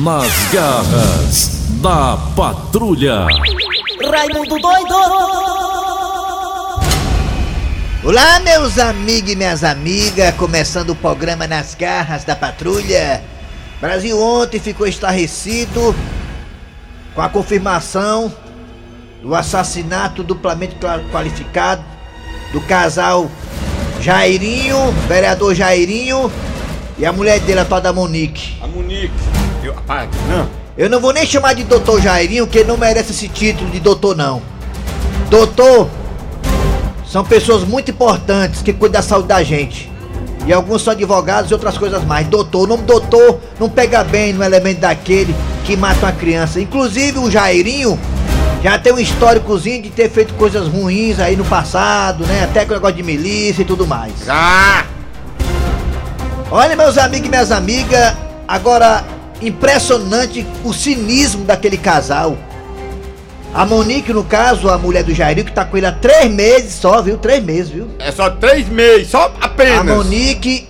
Nas garras da patrulha. Raimundo doido! Olá, meus amigos e minhas amigas, começando o programa Nas Garras da Patrulha. Brasil ontem ficou estarrecido com a confirmação do assassinato duplamente qualificado do casal Jairinho, vereador Jairinho, e a mulher dele, a tal da Monique. A Monique. Eu, rapaz, não. Eu não vou nem chamar de doutor Jairinho, que não merece esse título de doutor, não. Doutor são pessoas muito importantes que cuidam da saúde da gente. E alguns são advogados e outras coisas mais. Doutor, o nome doutor não pega bem no elemento daquele que mata uma criança. Inclusive o Jairinho já tem um históricozinho de ter feito coisas ruins aí no passado, né? Até com o negócio de milícia e tudo mais. Já! Olha, meus amigos e minhas amigas, agora impressionante o cinismo daquele casal. A Monique, no caso, a mulher do Jairinho, que tá com ele há três meses só, viu? Três meses, viu? É só três meses, só A apenas. Monique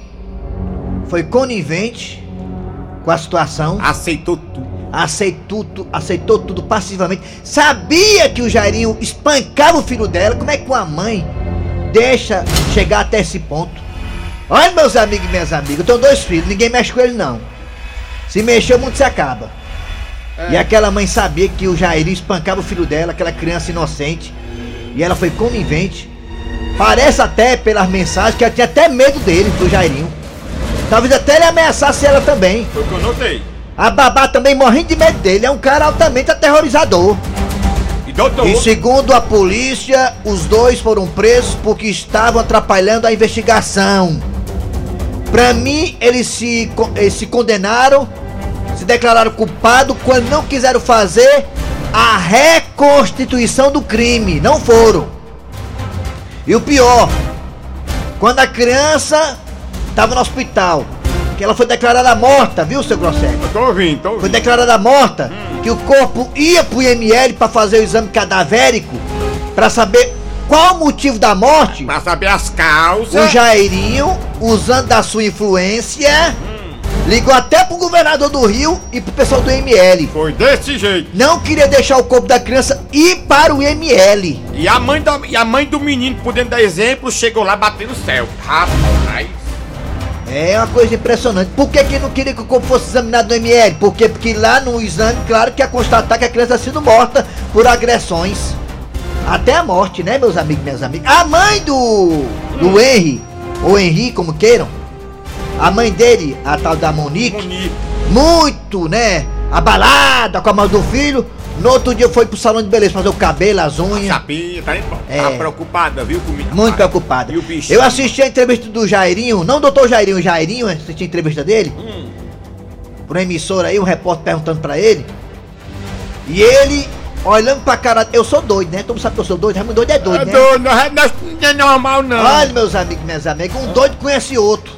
foi conivente com a situação, Aceitou tudo. aceitou, tu- aceitou tudo passivamente. Sabia que o Jairinho espancava o filho dela. Como é que uma mãe deixa chegar até esse ponto? Olha, meus amigos e minhas amigas, eu tenho dois filhos, ninguém mexe com ele não. Se mexer, o mundo se acaba. E aquela mãe sabia que o Jairinho espancava o filho dela, aquela criança inocente. E ela foi conivente. Parece até pelas mensagens que ela tinha até medo dele, do Jairinho. Talvez até ele ameaçasse ela também. Foi o que eu notei. A babá também morrendo de medo dele, é um cara altamente aterrorizador. E doutor. E segundo a polícia, os dois foram presos porque estavam atrapalhando a investigação. Pra mim, eles se, eles se condenaram, declararam culpados quando não quiseram fazer a reconstituição do crime. Não foram. E o pior, quando a criança estava no hospital, que ela foi declarada morta, viu, seu Grosselho? Eu tô ouvindo, tô Foi ouvindo. declarada morta, que o corpo ia pro IML para fazer o exame cadavérico, para saber qual o motivo da morte. Pra saber as causas. O Jairinho, usando da sua influência, ligou até pro governador do Rio e pro pessoal do IML. Foi desse jeito. Não queria deixar o corpo da criança ir para o IML. E a mãe, da, e a mãe do menino, podendo dar exemplo, chegou lá batendo no céu. Rapaz. É uma coisa impressionante. Por que, que não queria que o corpo fosse examinado no ML? Por quê? Porque lá no exame, claro que ia constatar que a criança tinha sido morta por agressões. Até a morte, né, meus amigos e minhas amigas? A mãe do. do Henry, ou Henry, como queiram. A mãe dele, a tal da Monique, Monique. muito, né? Abalada com a mãe do filho. No outro dia foi pro salão de beleza fazer o cabelo, as unhas. Sapinha, tá, É. tá preocupada, viu, comigo? Muito preocupada. E o bicho? Eu assisti a entrevista do Jairinho, não o doutor Jairinho, o Jairinho, assisti a entrevista dele. Hum. Por uma emissora aí, um repórter perguntando pra ele. E ele, olhando pra cara. Eu sou doido, né? Todo mundo sabe que eu sou doido, Raimundo doido é doido, É né? doido, não é, não é- não é normal, não. Olha, meus amigos minhas amigas, um doido conhece outro.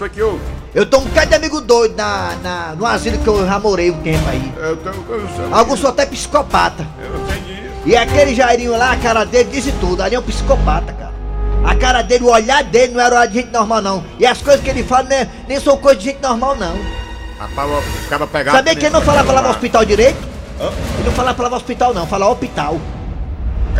Foi que eu. Eu tô um bocado de amigo doido na, na, no asilo que eu já morei um tempo aí. Eu, tô- Alguns são até psicopata. Eu sei disso. E aquele Jairinho lá, a cara dele disse tudo. Ali é um psicopata, cara. A cara dele, o olhar dele não era olhar de gente normal, não. E as coisas que ele fala né, nem são coisas de gente normal, não. Rapaz, o cara pegar. Sabia que ele não falava a palavra hospital direito? Hã? Ele não falava a palavra hospital, não. Fala hospital.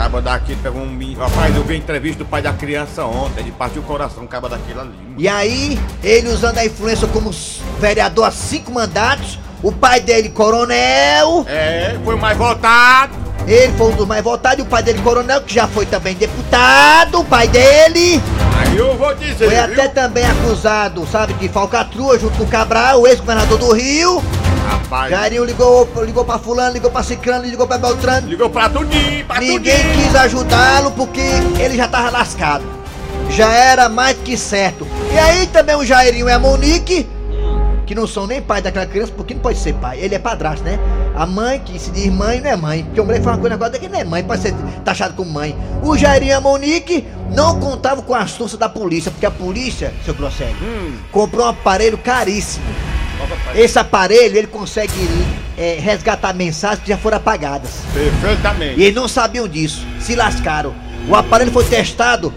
Caba daqui pegou um. Rapaz, eu vi a entrevista do pai da criança ontem. Ele partiu o coração, caba daquele ali. E aí, ele usando a influência como vereador há cinco mandatos, o pai dele, coronel, É, foi o mais votado. ele foi um dos mais votados, e o pai dele, coronel, que já foi também deputado, o pai dele. Aí eu vou dizer. Foi viu? até também acusado, sabe, de falcatrua junto com o Cabral, o ex-governador do Rio. Rapaz. Jairinho ligou, ligou pra fulano, ligou pra ciclano, ligou pra Beltrano. Ligou pra tudinho, pra Ninguém tudinho. quis ajudá-lo porque ele já tava lascado. Já era mais que certo. E aí também o Jairinho e a Monique, que não são nem pai daquela criança, porque não pode ser pai. Ele é padrasto, né? A mãe, que se diz mãe, não é mãe. Porque o moleque fala uma coisa agora que não é mãe, pode ser taxado como mãe. O Jairinho e a Monique não contavam com a astúcia da polícia, porque a polícia, seu Grosselio, Hum. comprou um aparelho caríssimo. Esse aparelho, ele consegue é, resgatar mensagens que já foram apagadas. Perfeitamente. E eles não sabiam disso, se lascaram. O aparelho foi testado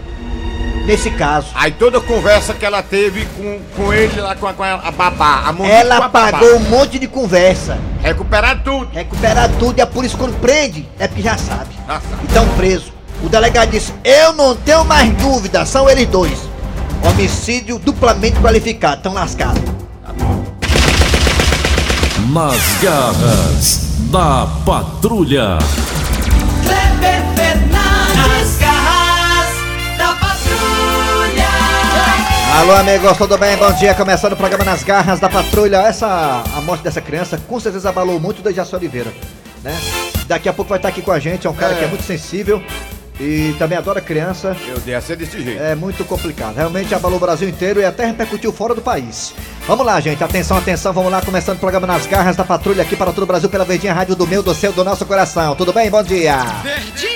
nesse caso. Aí toda conversa que ela teve com, com ele lá com a, com a babá, a Ela pagou um monte de conversa. Recuperar tudo. Recuperar tudo e a polícia quando prende, é porque já sabe. Já sabe. Então preso. O delegado disse: Eu não tenho mais dúvida, são eles dois. Homicídio duplamente qualificado, tão lascados. Nas garras da patrulha. Kleber Fernandes, garras da patrulha. Alô, amigos, tudo bem? Bom dia. Começando o programa Nas Garras da Patrulha. Essa, a morte dessa criança com certeza abalou muito o Dejaci Oliveira, né? Daqui a pouco vai estar aqui com a gente, é um cara É. que é muito sensível e também adora criança. Eu dei a ser desse jeito. É muito complicado. Realmente abalou o Brasil inteiro e até repercutiu fora do país. Vamos lá, gente. Atenção, atenção. Vamos lá, começando o programa Nas Garras da Patrulha aqui para todo o Brasil pela Verdinha Rádio do meu, do seu, do nosso coração. Tudo bem? Bom dia. Verdinha!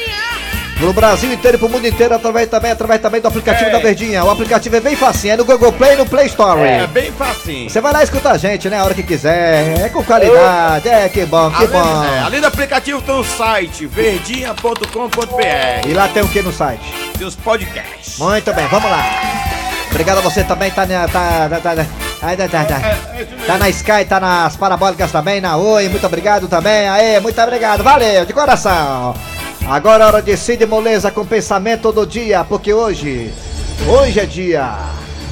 Pro Brasil inteiro e pro mundo inteiro, através também, através também do aplicativo É. da Verdinha. O aplicativo é bem facinho, é no Google Play e no Play Store. É bem facinho. Você vai lá escutar a gente, né? A hora que quiser. É com qualidade. É que bom, que Além, bom. é, além do aplicativo tem um site, verdinha.com.br. E lá tem o que no site? Tem os podcasts. Muito bem, vamos lá. Obrigado a você também, tá na. Tá, tá, tá, tá, Ai, tá, tá, tá. Tá na Sky, tá nas parabólicas também, na Oi, muito obrigado também. Aê, muito obrigado, valeu, de coração. Agora é hora de Cid Moleza com pensamento do dia, porque hoje. Hoje é dia.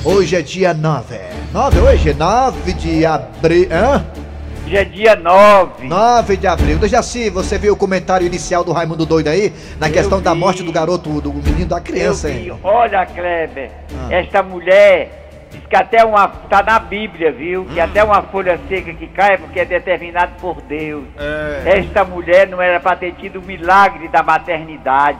Hoje é dia 9. 9 hoje? 9 de abril. Hã? Hoje é dia 9. 9 de abril. Dejaci, você viu o comentário inicial do Raimundo Doido aí? Na Eu questão da morte do garoto, do menino, da criança, hein? Olha, Kleber, Ah. esta mulher diz que até uma. tá na Bíblia, viu? Hum. Que até uma folha seca que cai é porque é determinado por Deus. É. Esta mulher não era para ter tido o milagre da maternidade.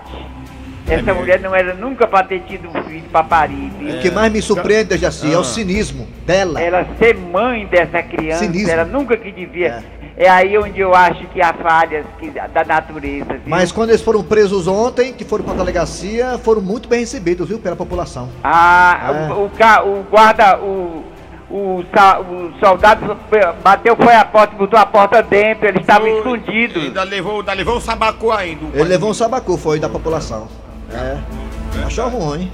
Essa mesmo? mulher não era nunca para ter tido um filho para parir, viu? O que mais me surpreende, Dejaci, é o Ah. cinismo dela. Ela ser mãe dessa criança, Cinismo. ela nunca que devia. É. aí onde eu acho que há falhas que- da natureza, viu? Mas quando eles foram presos ontem, que foram pra delegacia, foram muito bem recebidos, viu, pela população. Ah, É. o, o, o guarda, o, o, o soldado bateu, foi a porta, botou a porta dentro, ele estava Foi, escondido. Ainda levou, ainda levou um sabacu ainda. o Ele levou um sabacu, foi da população. É. Achou ruim.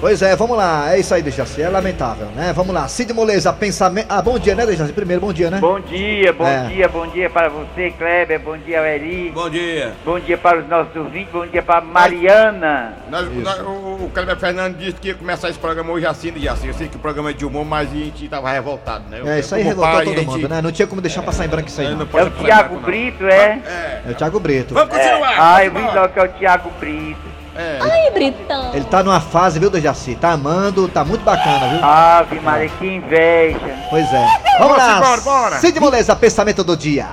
Pois é, vamos lá. É isso aí, Dejaci. É lamentável, né? Vamos lá. Cid Moleza, pensamento. Ah, bom dia, né, Dejaci? Primeiro, bom dia, né? Bom dia, bom É. dia, bom dia para você, Kleber, bom dia, Eri, Bom dia. bom dia para os nossos ouvintes, bom dia para Mariana. Nós- nós- o, o Kleber Fernandes disse que ia começar esse programa hoje assim, e assim. Eu sei que o programa é de humor, mas a gente tava revoltado, né? É, isso aí revoltou pai, todo gente- mundo, né? Não tinha como deixar passar em branco isso aí, É, não. não É o não. Brito, é? É. É o Thiago Brito. Vamos É. continuar. Ah, eu vamos vi lá. logo que é o Tiago Brito. É. Ai, Britão. Ele tá numa fase, viu, Dejaci? Tá amando, tá muito bacana, viu? Ave Maria, que inveja. Pois é. Vamos lá. embora, bora. Cid Moleza, pensamento do dia.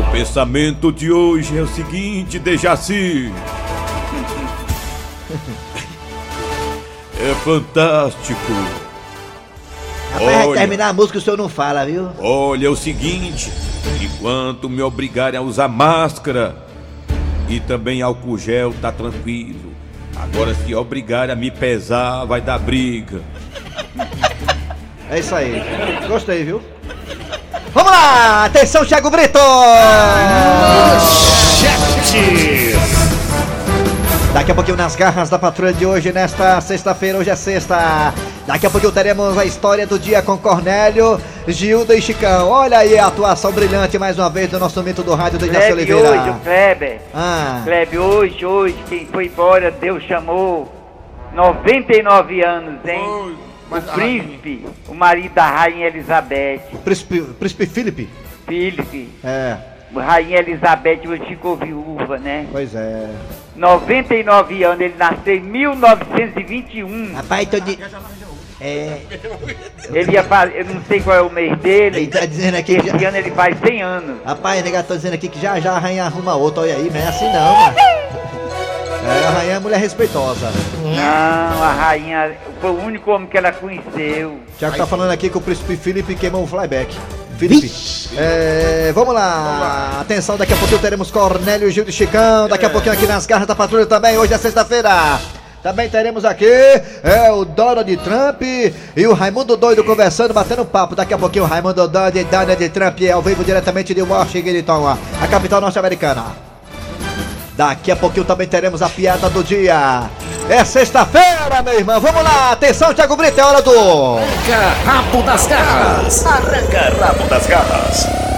O pensamento de hoje é o seguinte, Dejaci. É fantástico. Rapaz, vai Olha. terminar a música o senhor não fala, viu? Olha, é o seguinte, enquanto me obrigarem a usar máscara e também álcool gel, tá tranquilo. Agora, se obrigarem a me pesar, vai dar briga. É isso aí. Gostei, viu? Vamos lá! Atenção, Thiago Brito! Daqui a pouquinho nas garras da patrulha de hoje, nesta sexta-feira, hoje é sexta. Daqui a pouquinho teremos a história do dia com Cornélio, Gilda e Chicão. Olha aí a atuação brilhante mais uma vez do nosso mito do rádio do Jaci Kleber, hoje, o Oliveira. Kleber. Ah, Kleber, hoje, hoje, quem foi embora, Deus chamou 99 anos, hein? Foi, O mas a príncipe, o marido da rainha Elizabeth, Príncipe, Príncipe Felipe. Felipe, É, rainha Elizabeth hoje ficou viúva, né? pois é. 99 anos, ele nasceu em 1921. Rapaz, tô de. É, Ele ia fazer, eu não sei qual é o mês dele. Ele tá dizendo aqui que Esse já- ano ele faz 100 anos. rapaz, nega, tô dizendo aqui que já já a rainha arruma outra, olha aí, não é assim não, mano. É, a rainha é mulher respeitosa. Não, a rainha foi o único homem que ela conheceu. Tiago tá falando aqui que o príncipe Felipe queimou o flyback. Felipe, é, vamos lá. Atenção, daqui a pouquinho teremos Cornélio Gil de Chicão. Daqui a pouquinho aqui nas garras da patrulha também. Hoje é sexta-feira. Também teremos aqui é, o Donald Trump e o Raimundo Doido conversando, batendo papo. Daqui a pouquinho o Raimundo Doido e Donald Trump ao vivo diretamente de Washington, a capital norte-americana. Daqui a pouquinho também teremos a piada do dia. É sexta-feira, meu irmão. Vamos lá, atenção, Thiago Brito, é hora do. Arranca rabo das garras. Arranca rabo das garras.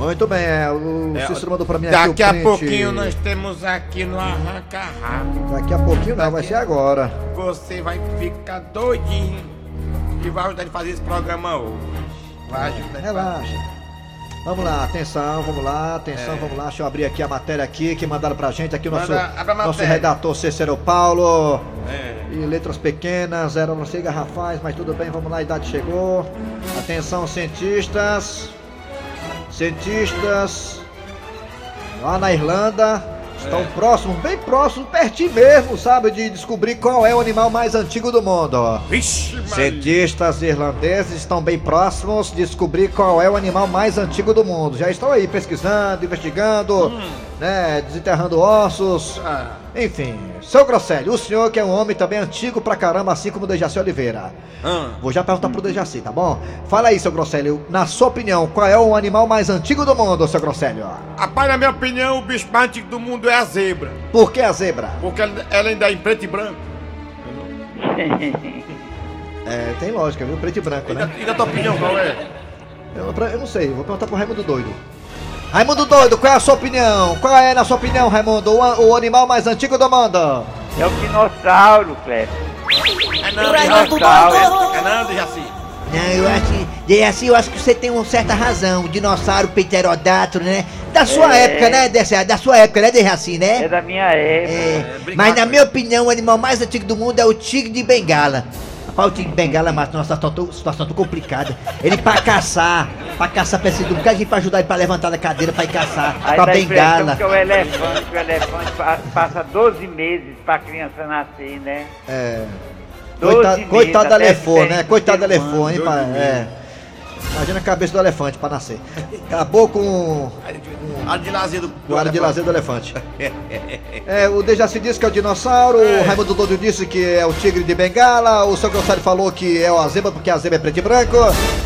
Muito bem, é, o É, Cícero mandou pra mim aqui Daqui a print. pouquinho nós temos aqui no Arranca Rabo. Daqui a pouquinho não, vai ser agora. Você vai ficar doidinho e vai ajudar de fazer esse programa hoje. Vai ajudar. de Relaxa. Vamos lá, atenção, vamos lá, atenção, vamos lá. Deixa eu abrir aqui a matéria aqui que mandaram pra gente aqui o nosso, Manda- a nosso redator Cícero Paulo. É. E letras pequenas, eram não sei garrafais, mas tudo bem, vamos lá, a idade chegou. Atenção, cientistas. Cientistas lá na Irlanda estão próximos, bem próximos, pertinho mesmo, sabe, de descobrir qual é o animal mais antigo do mundo. ó. Vixe. Cientistas irlandeses estão bem próximos de descobrir qual é o animal mais antigo do mundo. Já estão aí pesquisando, investigando, né, desenterrando ossos. Ah, Enfim, seu Grosselli, o senhor que é um homem também antigo pra caramba, assim como o Dejaci Oliveira. ah. Vou já perguntar pro Dejaci, tá bom? Fala aí, seu Grosselli, na sua opinião, qual é o animal mais antigo do mundo, seu Grosselli? Rapaz, na minha opinião, o bicho mais antigo do mundo é a zebra. Por que a zebra? Porque ela, ainda é em preto e branco. É, tem lógica, viu? Preto e branco, E da, né? e da tua opinião, qual é? Eu, eu não sei, vou perguntar pro Raimundo Doido. Raimundo Doido, qual é a sua opinião? Qual é, na sua opinião, Raimundo, o, o animal mais antigo do mundo? É o dinossauro, Cleber. É não. Doido. É não, Jaci. Não, eu acho que. Eu acho que você tem uma certa razão. O dinossauro pterodátilo, né? Da sua É. época, né, Dejaci? Da sua época, né, Dejaci, né? É da minha época. É, mas na minha opinião, o animal mais antigo do mundo é o tigre de bengala. Rapaz, o de bengala, mas numa situação tão, situação tão complicada. Ele pra caçar, pra caçar precisa de um de gente pra ajudar ele pra levantar da cadeira pra ir caçar Aí com a dá a impressão bengala. que é o elefante, o elefante pa- passa 12 meses pra criança nascer, né? É. 12 Coitado, meses, coitado do até elefante, né? Coitado humano, pai? É. Imagina a cabeça do elefante pra nascer. Acabou com A de lazer do. o área de lazer do elefante. É, o Dejaci disse que é o dinossauro, o Raimundo Dodo disse que é o tigre de bengala, o seu Grossário falou que é o azeba porque a zebra é preto e branco.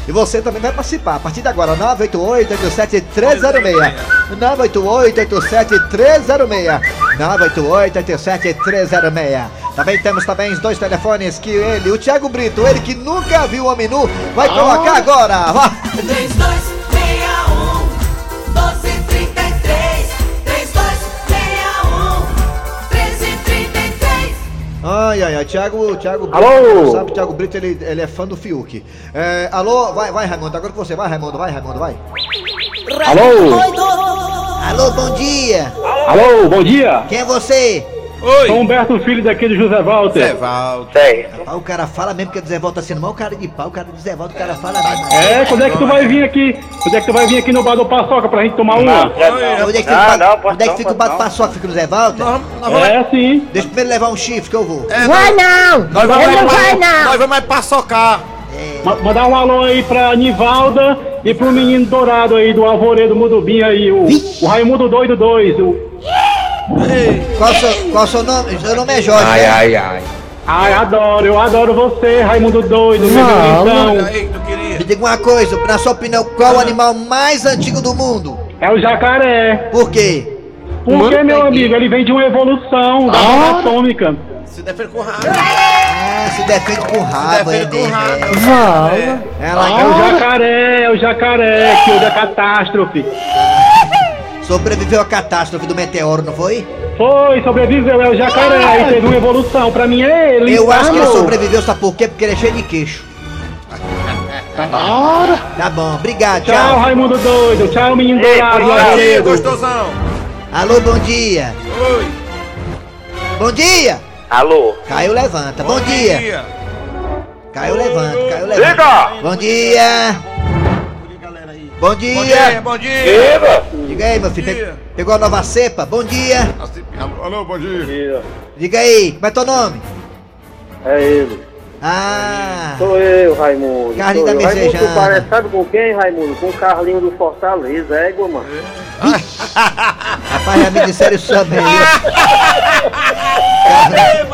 E você também vai participar. A partir de agora, 988-87-306. 988-87-306. 988-87-306. Também temos também os dois telefones que ele, o Thiago Brito, ele que nunca viu o homem nu, vai colocar agora. Vai. 3261 1233 3261 1333 Ai, ai, ai, Thiago, Thiago Brito, Alô? sabe, Thiago Brito, ele, ele é fã do Fiuk. É, alô, vai, vai, Raimundo, agora com você, vai, Raimundo, vai, Raimundo, vai. Alô? Alô, bom dia, Alô, bom dia. quem é você? Oi. Sou Humberto Filho daqui de José Walter. Walter. Ah, o cara fala mesmo que o Zé Volta sendo mal cara de pau, o cara do Zé Volta, o cara fala mesmo. É, quando é que tu vai vir aqui? Quando é que tu vai vir aqui no bar do Paçoca pra gente tomar uma? Onde é que fica, Não, ba- não, posso onde é que não, fica o bato não. paçoca, fica no Zé vamos. É, sim. Deixa eu primeiro levar um chifre que eu vou. É, Vai não! nós vamos não mais- vai não! Nós vamos mais pra socar. Ma- Mandar um alô aí pra Nivalda e pro menino dourado aí do Alvoredo Mudubim aí, o, o Raimundo Doido 2. O... Qual o seu, qual o seu nome? Seu nome é Jorge, né? ai. Ai, adoro, eu adoro você, Raimundo Doido, meu Não, queria? Me diga uma coisa, na sua opinião, qual o animal mais antigo do mundo? É o jacaré. Por quê? Porque, meu amigo, ele vem de uma evolução da bomba atômica. Se defende com raiva. Ah, se defende com rabo, é, defende com rabo. é, é, É o jacaré, é o jacaré que houve a catástrofe. Sobreviveu à catástrofe do meteoro, não foi? Foi, sobreviveu, é o jacaré e teve uma evolução. Pra mim é ele. Eu tá, acho que ele sobreviveu, sabe por quê? Porque ele é cheio de queixo. Tá bom, obrigado, Tchau, tchau. Raimundo doido. Tchau, menino dourado. Alvoredo. gostosão. Alô, bom dia. Oi. Bom dia. Alô? Caiu, levanta. Bom, dia. Caiu, levanta. Caiu, levanta. Diga! Bom dia. Bom dia. Bom dia, bom dia. Diga aí, meu filho. Bom Pe- dia. Pegou a nova cepa? Bom dia. Alô, alô, bom dia. Diga aí, como é teu nome? É ele. Ah, Sou eu, Raimundo. Carlinho Sou da. Raimundo, Messejana. tu parece, sabe com quem, Raimundo? Com o Carlinho do Fortaleza, égua, mano. rapaz, já me disseram isso também. viu?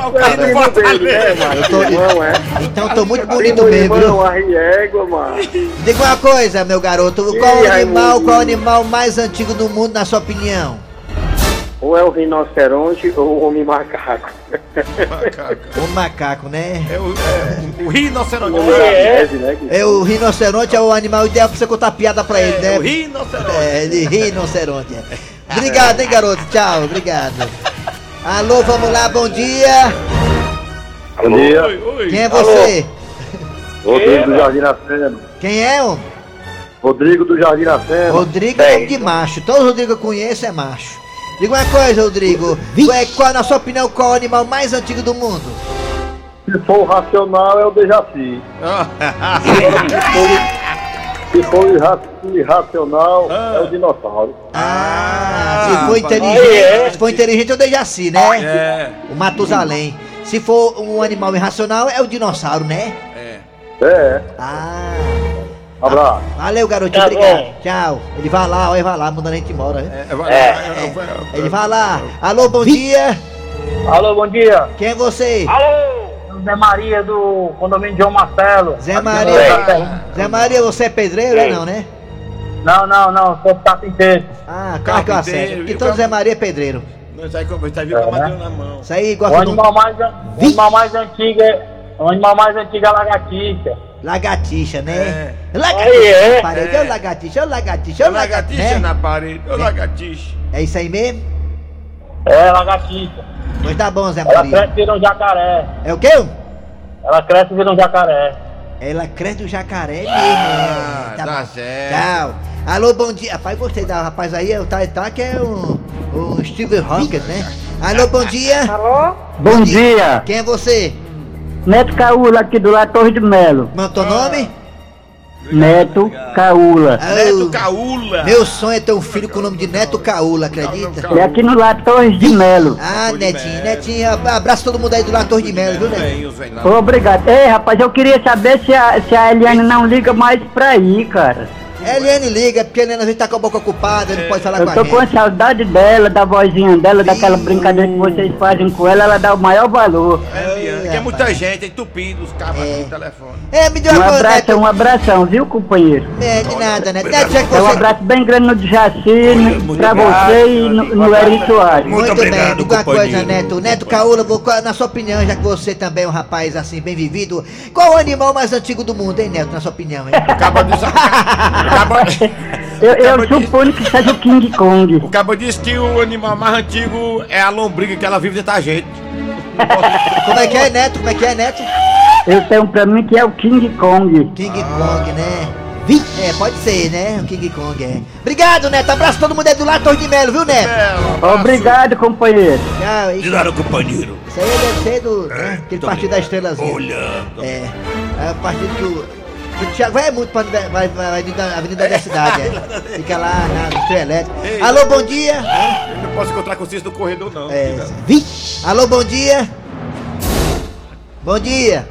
O cara do né, Fortaleza. tô- Irmão, é? Então tô muito bonito mesmo, irmão, égua, mano. Diga uma coisa, meu garoto. Qual o animal, qual o animal mais antigo do mundo, na sua opinião? Ou é o rinoceronte ou o homem macaco. O macaco, né? É o, é, o rinoceronte. O neve, né? É o rinoceronte é o animal ideal pra você contar piada pra ele, né? É, o rinoceronte. É, de rinoceronte. É. Obrigado, hein, garoto. Tchau, obrigado. Alô, vamos lá, bom dia. Bom dia. Oi, oi. Quem é você? Rodrigo do Jardim Nascendo. Quem é, homem? Rodrigo do Jardim Nascendo. Rodrigo é nome de macho. Todos os Rodrigo que eu conheço é macho. Diga uma coisa, Rodrigo. É, qual, na sua opinião, qual é o animal mais antigo do mundo? Se for racional, é o Dejaci. Se for irra- irracional, é o dinossauro. Ah, se for rapaz. inteligente, se for inteligente, é o Dejaci, né? É, O Matusalém. Se for um animal irracional, é o dinossauro, né? é. É, Ah. abraço. Valeu, garotinho, obrigado. Tchau. Ele vai lá, ó, ele vai lá, mandando a gente embora, né? É, vai- é, Ele vai lá. Alô, bom dia. Alô, bom dia. Quem é você? Zé Maria do condomínio João Marcelo. Zé Maria. Zé Maria, você é pedreiro, é não, né? Não, não, não, sou carpinteiro. Ah, claro que e o todo cap- Zé Maria é pedreiro. Não, isso aí como isso aí viu com a madeira na mão. Isso aí O gosta de um animal mais, o animal mais antigo é. O animal mais antigo é a lagartixa. lagartixa, né? É. Lagartixa é. na parede. Ô lagartixa, ô lagartixa, ô Ô lagartixa lagartixa. na parede, ô lagartixa. É isso aí mesmo? É, lagartixa. Pois tá bom, Zé Ela Maria. cresce e vira um jacaré. É o quê? Ela cresce e vira um jacaré. Ela cresce do jacaré mesmo. Ah, é. tá bom. certo. Tchau. Alô, bom dia. Rapaz, gostei da rapaz aí. O tá, tá que é um, um Steve Hawkins, né? Alô, bom dia. Alô? Bom dia. Quem é você? Neto Caula aqui do lado Torre de Melo. Qual é o teu nome? Neto Caula. Neto Ah, Caula. Meu sonho é ter um filho com o nome de Neto Caula, acredita? É aqui no Torre de Melo. Ah, Netinho. Netinho, ab- abraço todo mundo aí do Torre de Melo, viu, Netinho? Obrigado. Ei, rapaz, eu queria saber se a, se a Eliane não liga mais pra ir, cara. Eliane liga, porque a Eliane às vezes tá com a boca ocupada, não pode falar Eu com a tô com a gente. saudade dela, da vozinha dela, daquela brincadeira que vocês fazem com ela, ela dá o maior valor. É, Liane, que é rapaz. muita gente, entupido os cabos É. aqui no telefone. É, me deu Um Neto. um abração, viu, companheiro? É, de nada, Neto. Neto, já que É um abraço bem grande no Jaci, no- pra você e no, no Eri Soares. Muito, Muito bem, obrigado, diga uma coisa. Neto. Neto qual- na sua opinião, já que você também é um rapaz assim, bem vivido, qual o animal mais antigo do mundo, hein, Neto, na sua opinião, hein? Acaba de. Acaba, Eu, eu suponho que seja o King Kong. O cabo disse que o animal mais antigo é a lombriga que ela vive dentro da gente. Como é que é, Neto? Como é que é, Neto? Eu tenho pra mim que é o King Kong. King Kong, né? É, pode ser, né? O King Kong, é. Obrigado, Neto. Abraço todo mundo aí do lado Torre de Melo, viu, Neto? Obrigado, companheiro. Tchau. De Isso, nada, companheiro. isso aí deve ser do. Né? Aquele partido da estrelazinha. Olhando. É. É o partido que o. O Thiago vai muito pra vai, vai, vai, Avenida, da Cidade, é. Fica lá na Estrela Elétrica. Ei. Alô, bom dia. Eu não posso encontrar com vocês no corredor, não. É. Vi? Alô, bom dia. Bom dia.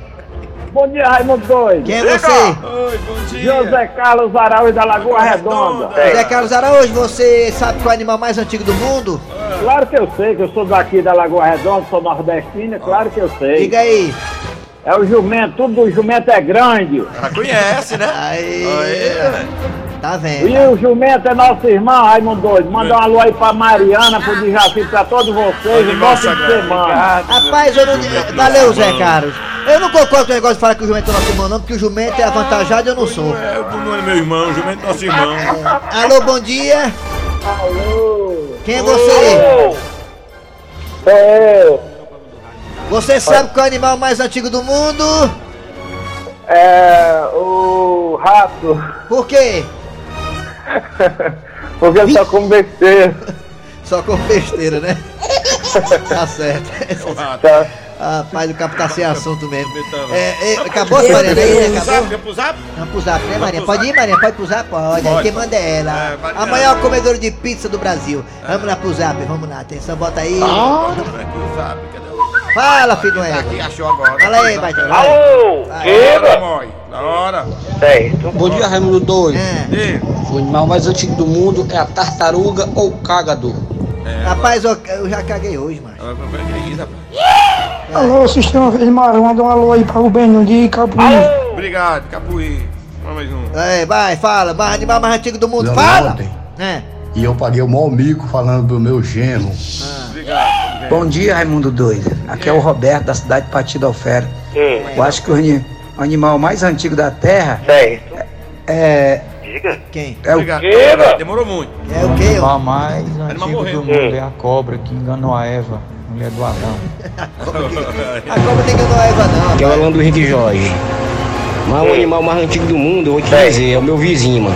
Bom dia, Raimundo Doido. Quem é você? Oi, bom dia. José Carlos Araújo da Lagoa Redonda. José Carlos Araújo, você sabe qual é o animal mais antigo do mundo? Claro que eu sei, que eu sou daqui da Lagoa Redonda, sou nordestina, claro que eu sei. Diga aí. É o jumento, tudo do jumento é grande. Já conhece, né? Aí. Aí. Tá E vendo? o jumento é nosso irmão, Raimundo Doido. Manda um alô aí pra Mariana, pro Dijaci, pra todos vocês. Um fim de semana. Rapaz, eu não. Valeu, Zé Carlos. Eu não concordo com o negócio de falar que o jumento é nosso irmão, não, porque o jumento é avantajado e eu não sou. É, o não é meu irmão, o jumento é nosso irmão. Alô, bom dia. Alô. Quem é você? Sou eu. Você sabe qual é o animal mais antigo do mundo? É o rato. Por quê? Porque ele só come besteira. Só com besteira, né? tá certo. Tá? Rapaz, o capo tá sem assunto mesmo. É, é, acabou, Mariana? Aí, né? Zap, Acabou? quer pro zap? Vamos pro zap, né, Maria? pro Pode ir? Maria? Pode pro zap? Pode. Quem manda é ela. É. A maior comedora de pizza do Brasil. Vamos lá pro zap, vamos lá. Atenção, bota aí. Aqui o zap, cadê Fala, filho do Tá égua. aqui, achou agora. Fala aí, baita. Alô. Mãe. Na hora. Certo. Bom dia, Raimundo Doido. É. O animal mais antigo do mundo é a tartaruga ou cágado. Rapaz, eu, eu já caguei hoje, mano. Alô, Sistema Verde Marrom, manda um alô aí para o Benho de Capuí. Obrigado, Capuí. Mais um. É, vai, fala. Mais animal mais antigo do mundo. Fala! É. E eu paguei o maior mico falando do meu genro. Bom dia, Raimundo Doido. Aqui é o Roberto, da cidade de Partido Alfera. Eu acho que o, ani- o animal mais antigo da Terra é. Quem? É o Demorou muito. É o quê? animal mais antigo do mundo é a cobra que enganou a Eva, mulher do Adão. A cobra que não é Eva, não. Que é o Alan do Henrique Jorge. Mas o animal mais antigo do mundo, eu vou te dizer, é o meu vizinho, mano.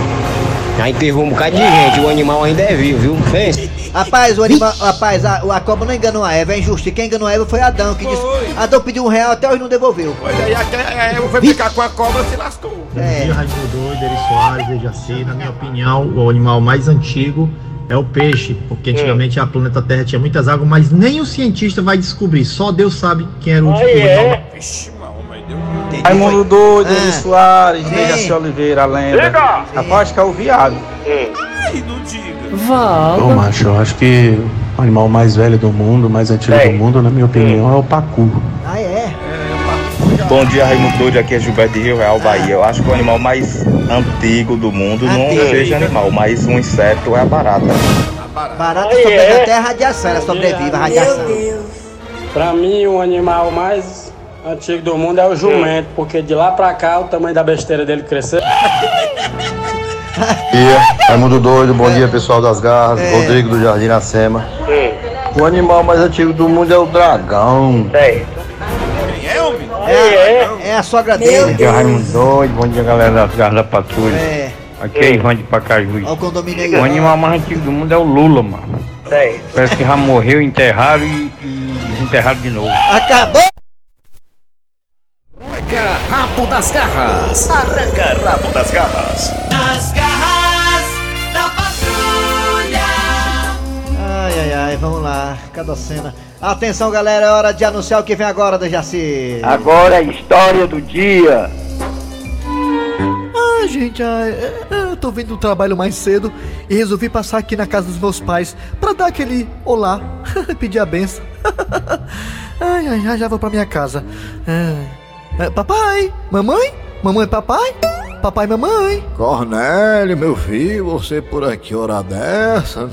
Já enterrou um bocado de gente, o animal ainda é vivo, viu? Pensa. Rapaz, o animal, rapaz, a, a cobra não enganou a Eva, é injusto. E quem enganou a Eva foi Adão, que disse. Adão pediu um real até hoje não devolveu. Olha aí, até a Eva foi ficar com a cobra se lascou. Dia, Raimundo Doido, Eri Soares. Na minha opinião, o animal mais antigo é o peixe, porque antigamente a planeta Terra tinha muitas águas, mas nem o cientista vai descobrir, só Deus sabe quem era o último animal. Vixe, Raimundo Doido, Ah. Eri Soares. Dejaci Oliveira, a lenda. Rapaz, acho que é o viado. Ai, não diga. Ô, macho, eu acho que o animal mais velho do mundo, mais antigo do mundo, na minha opinião, é o pacu. Ah, é? Bom dia, Raimundo Doido, aqui é Gilberto de Rio Real, Bahia. Eu acho que o animal mais antigo do mundo não Antigo. seja animal, mas um inseto é a barata. Barata sobrevive até a radiação, ela sobrevive a radiação. Pra mim, o animal mais antigo do mundo é o jumento, porque de lá pra cá o tamanho da besteira dele cresceu. dia, Raimundo Doido, bom dia pessoal das garras, Rodrigo do Jardim Iracema. O animal mais antigo do mundo é o dragão. É, é, é a sogra dele. Aqui é o Raimundo Doido, bom dia galera das garras da patrulha. É. Aqui é Ivan de Pacajus. Olha o condomínio aí. O animal mais antigo do mundo é o Lula, mano. Parece que já morreu, enterraram e, e desenterraram de novo. Acabou! Arranca rabo das garras. Arranca rabo das garras. Nas garras da patrulha. Ai, ai, ai, vamos lá, cada cena. Atenção, galera, é hora de anunciar o que vem agora da Jaci. Agora a história do dia. Ah, gente, ah, é, é, eu tô vindo do trabalho mais cedo e resolvi passar aqui na casa dos meus pais pra dar aquele olá, pedir a benção. ai, ai, ai, já vou pra minha casa. É, é, papai, mamãe, mamãe, papai, papai, mamãe. Cornélio, meu filho, você por aqui hora dessa?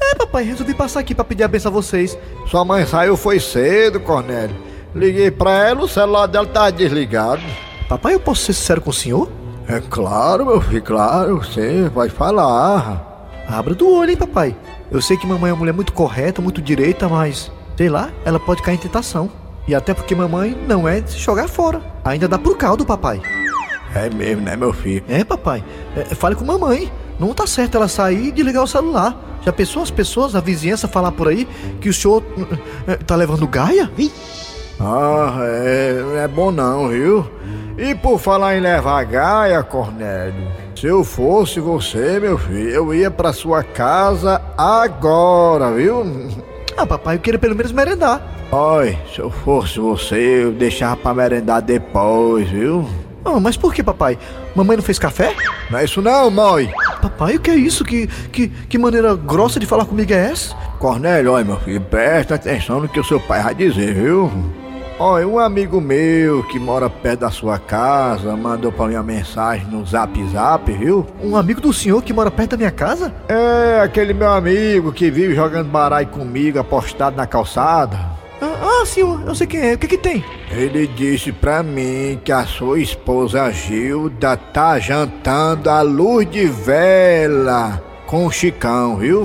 É, papai, resolvi passar aqui pra pedir a benção a vocês. Sua mãe saiu foi cedo, Cornélio. Liguei pra ela, o celular dela tá desligado. Papai, eu posso ser sincero com o senhor? É claro, meu filho, claro, você vai falar. Abra do olho, hein, papai. Eu sei que mamãe é uma mulher muito correta, muito direita, mas, sei lá, ela pode cair em tentação. E até porque mamãe não é de se jogar fora. Ainda dá pro caldo, papai. É mesmo, né, meu filho? É, papai. É, fale com mamãe. Não tá certo ela sair e desligar o celular. Já pensou as pessoas, a vizinhança falar por aí que o senhor eh, tá levando gaia? Ah, é, não é bom não, viu? E por falar em levar gaia, Cornélio, se eu fosse você, meu filho, eu ia pra sua casa agora, viu? Ah, papai, eu queria pelo menos merendar. Oi, se eu fosse você, eu deixava pra merendar depois, viu? Ah, mas por que, papai? Mamãe não fez café? Não é isso não, mãe. Papai, o que é isso? Que, que, que maneira grossa de falar comigo é essa? Cornélio, olha, meu filho, presta atenção no que o seu pai vai dizer, viu? Olha, um amigo meu que mora perto da sua casa mandou pra mim uma mensagem no zap zap, viu? Um amigo do senhor que mora perto da minha casa? É, aquele meu amigo que vive jogando baralho comigo apostado na calçada. Ah, ah, senhor, eu sei quem é. O que que tem? Ele disse pra mim que a sua esposa Gilda tá jantando à luz de vela com o Chicão, viu?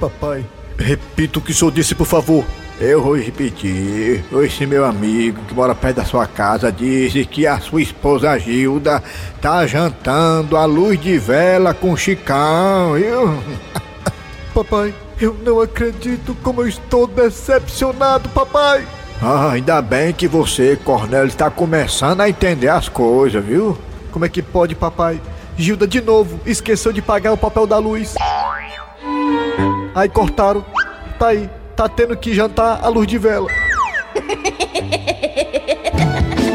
Papai, repita o que o senhor disse, por favor. Eu vou repetir. Esse meu amigo que mora perto da sua casa disse que a sua esposa Gilda tá jantando à luz de vela com o Chicão, viu? Papai, eu não acredito como eu estou decepcionado, papai. Ah, ainda bem que você, Cornélio, está começando a entender as coisas, viu? Como é que pode, papai? Gilda de novo esqueceu de pagar o papel da luz. Aí cortaram. Tá aí, tá tendo que jantar à luz de vela.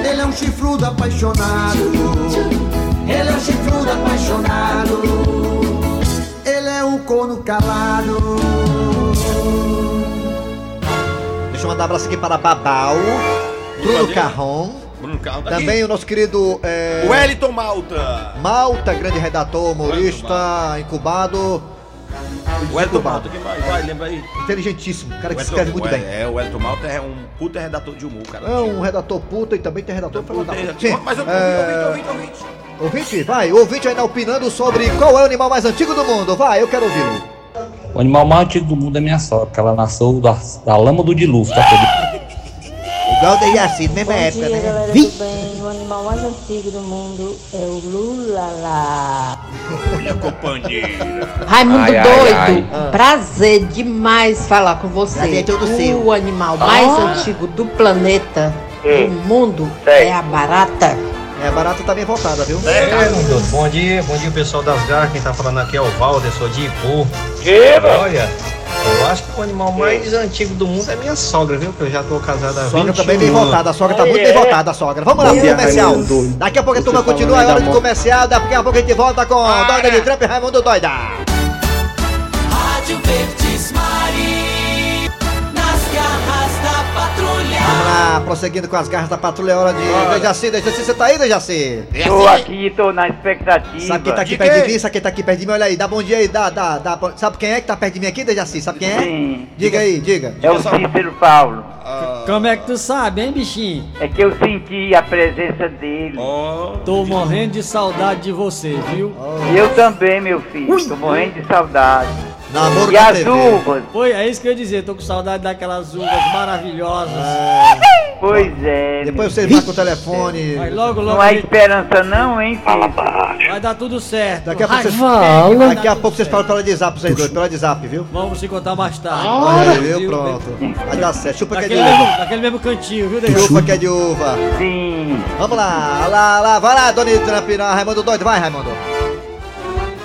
Ele é um chifrudo apaixonado. Ele é um chifrudo apaixonado. Corno calado. Deixa eu mandar um abraço aqui para Babau, Bruno Carron, Bruno tá aqui. Também o nosso querido. É... Wellington Malta. Malta, grande redator, humorista, incubado. O Wellington Malta, quem mais? Vai, lembra aí. Inteligentíssimo, cara que escreve muito bem. É, o Wellington Malta é um puta redator de humor, cara. É um redator puta e também tem redator. Sim. Mas eu- é... ouvinte, ouvinte, ouvinte. Ouvinte, vai, o ouvinte ainda opinando sobre qual é o animal mais antigo do mundo. Vai, eu quero ouvi-lo. O animal mais antigo do mundo é minha sogra, que ela nasceu da, da lama do dilúvio, tá? Igual o Dejaci, mesma Bom época, dia, né? galera Vi? do bem. O animal mais antigo do mundo é o Lula. Olha, companheira. Raimundo Ai, ai, doido, ai. prazer demais falar com você. Prazer é todo o seu. animal mais Ah. antigo do planeta, Hum. do mundo, é a barata. É, a barata tá bem voltada, viu? Raimundo, bom dia, bom dia pessoal das garras, quem tá falando aqui é o Valder, sou de Ipu. Olha, eu acho que o animal mais antigo do mundo é minha sogra, viu? Que eu já tô casada há 20 sogra também bem voltada, a sogra tá muito bem voltada, a sogra. Vamos lá pro comercial. Daqui a pouco a turma continua, é hora de comercial, daqui a pouco a gente volta com Doida de Trump e Raimundo Doida. Lá, prosseguindo com as garras da patrulha, é hora de Dejaci, Dejaci, você tá aí, Dejaci? Tô aqui, tô na expectativa. Sabe quem tá aqui perto de mim? Sabe quem tá aqui perto de mim? Olha aí, dá bom dia aí, dá, dá, dá. Sabe quem é que tá perto de mim aqui, Dejaci? Sabe quem é? Sim. Diga aí, diga. É o Cícero Paulo. Como é que tu sabe, hein, bichinho? É que eu senti a presença dele. Tô morrendo de saudade de você, viu? E eu também, meu filho. Tô morrendo de saudade. Namoro e as TV. uvas? Foi, é isso que eu ia dizer, tô com saudade daquelas uvas maravilhosas. Pois é. Depois você vai com o telefone. Vai logo, logo. Não há esperança não, hein, filho? Vai dar tudo certo. Daqui a pouco vocês, dar daqui a pouco vocês falam pelo WhatsApp, vocês dois, pelo WhatsApp, viu? Vamos se contar mais tarde. Olha aí, viu? Pronto. Vai dar certo. Chupa que é de Daquele mesmo, uva. daquele mesmo cantinho, viu, Dejaci? Chupa que é de uva. Sim. Vamos lá, lá, lá, vai lá, Dona não, Raimundo doido, vai, Raimundo.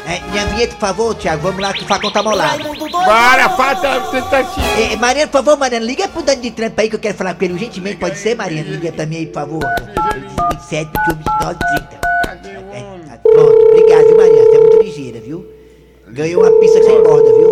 É, minha vinheta, por favor, Thiago, vamos lá que o facão tá molado. Bora, falta tentativa. É, Mariana, por favor, Mariana, liga pro Dani de Trump aí que eu quero falar com ele urgentemente, pode ser, Mariana? Liga pra mim aí, por favor. 27, 29, 30. É, tá, pronto, obrigado, viu, Mariana? Você é muito ligeira, viu? Ganhou uma pista sem borda, viu?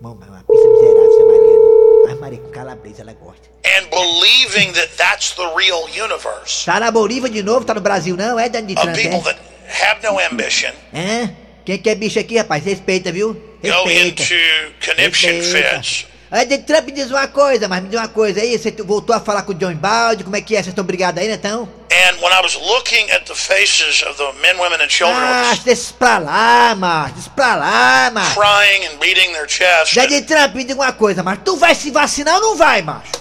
Bom, mas uma pista miserável, essa Mariana. Mas Maria com calabresa, ela gosta. and believing that that's the real universe Tá na Bolívia de novo, tá no Brasil não, é, Dani de people é? Have no ambition Hã? Quem que é bicho aqui, rapaz? Respeita, viu? go Respeita. into conniption fits. Aí de Trump diz uma coisa, mas me diz uma coisa aí, você voltou a falar com o John Balde, como é que é? Vocês estão brigados aí, né, então? And when I was looking at the faces of the men, women, and children Ah, deixa pra lá, macho, deixa pra lá, macho. crying and beating their chest, Já de Trump, me diga uma coisa, mas tu vai se vacinar ou não vai, macho?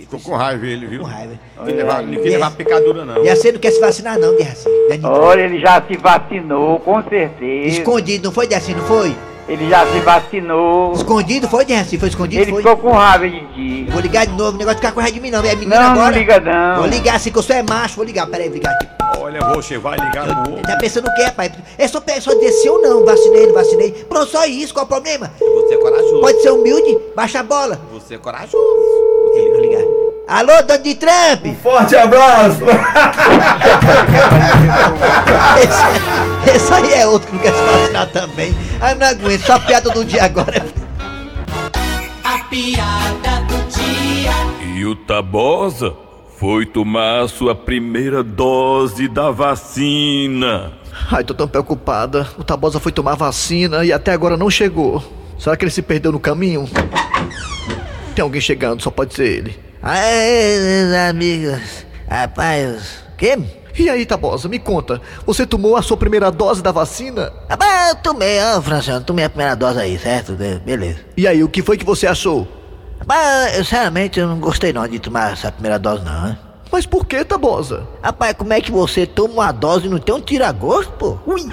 Ficou com raiva ele, viu? Com raiva. Não quis levar, não quis levar picadura, não. E você não quer se vacinar não, Derraci? Olha, ele já se vacinou, com certeza. Escondido, não foi, Derraci, não foi? Ele já se vacinou. Escondido foi, Derraci? Foi escondido, Ele foi? ficou com raiva de ti. Vou ligar de novo, o negócio de ficar com raiva de mim não, é menina Não, não agora. liga não. Vou ligar assim, que eu sou é macho, vou ligar, peraí, vou ligar aqui. Olha, você vai ligar no outro. Tá pensando o quê, rapaz? É só, é só dizer sim ou não, vacinei, não vacinei. Pronto, só isso, qual o problema? Você é corajoso. Pode ser humilde, baixa a bola. Você é corajoso. Alô, Donald Trump! Forte abraço! esse, esse aí é outro que não quer se vacinar também. Ai, não aguento, só a piada do dia agora. A piada do dia. E o Tabosa foi tomar sua primeira dose da vacina. Ai, tô tão preocupada. O Tabosa foi tomar vacina e até agora não chegou. Será que ele se perdeu no caminho? Tem alguém chegando, só pode ser ele. Meus amigos. Rapaz, que? E aí, Tabosa, me conta. Você tomou a sua primeira dose da vacina? Rapaz, eu tomei, ó, Franciano, tomei a primeira dose aí, certo? Beleza. E aí, o que foi que você achou? Rapaz, eu, sinceramente, eu não gostei não de tomar essa primeira dose não, né? Mas por que, Tabosa? Rapaz, como é que você toma uma dose e não tem um tira-gosto, pô? Ui!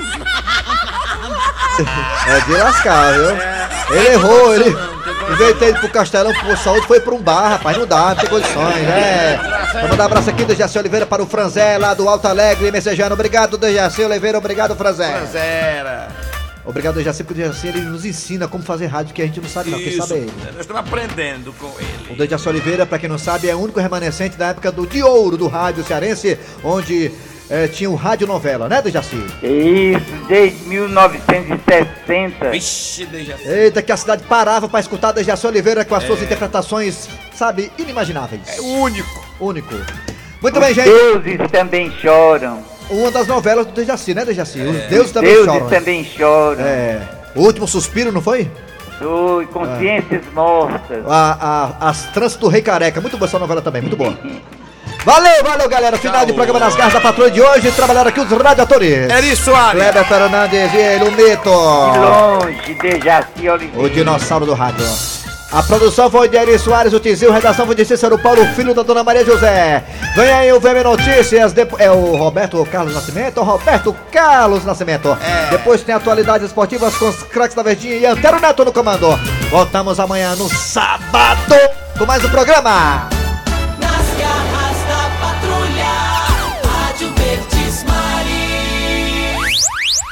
É de lascar, viu? Ele errou, ele. Em vez de pro Castelão por saúde, foi pra um bar, rapaz. Não dá, não tem condições, é. Vou mandar um abraço aqui do Jaci Oliveira para o Franzé, lá do Alto Alegre, Messejano. Obrigado, do Jaci Oliveira, obrigado, Franzé. Franzera. Obrigado, do Jaci, porque o Jaci ele nos ensina como fazer rádio, que a gente não sabe, não. Quem Isso, sabe é ele. nós estamos aprendendo com ele. O Dejaci Oliveira, pra quem não sabe, é o único remanescente da época do de ouro do rádio cearense, onde é, tinha o rádio novela, né, Dejaci? Isso, desde 1960. Vixe, Dejaci. Eita, que a cidade parava pra escutar Dejaci Oliveira com as É. suas interpretações, sabe, inimagináveis. É único. Único. Muito bem, Os gente. deuses também choram. Uma das novelas do Dejaci, né, Dejaci? Os Os deuses também deuses choram. também choram. É. O último suspiro, não foi? Oi, consciências mortas. A, a- as tranças do Rei Careca. Muito boa essa novela também, muito boa. Valeu, valeu, galera. Final de programa nas garras da patrulha de hoje. Trabalharam aqui os radiadores. Eri Soares. Kleber Fernandes e ele, o Mito. De longe, Dejaci Oliveira. O dinossauro do rádio. A produção foi de Eri Soares, o Tizil, redação foi de Cícero Paulo, filho da Dona Maria José. Vem aí o VM Notícias, depo- é o Roberto Carlos Nascimento, o Roberto Carlos Nascimento. Depois tem atualidades esportivas com os craques da Verdinha e Antero Neto no comando. Voltamos amanhã no sábado com mais um programa.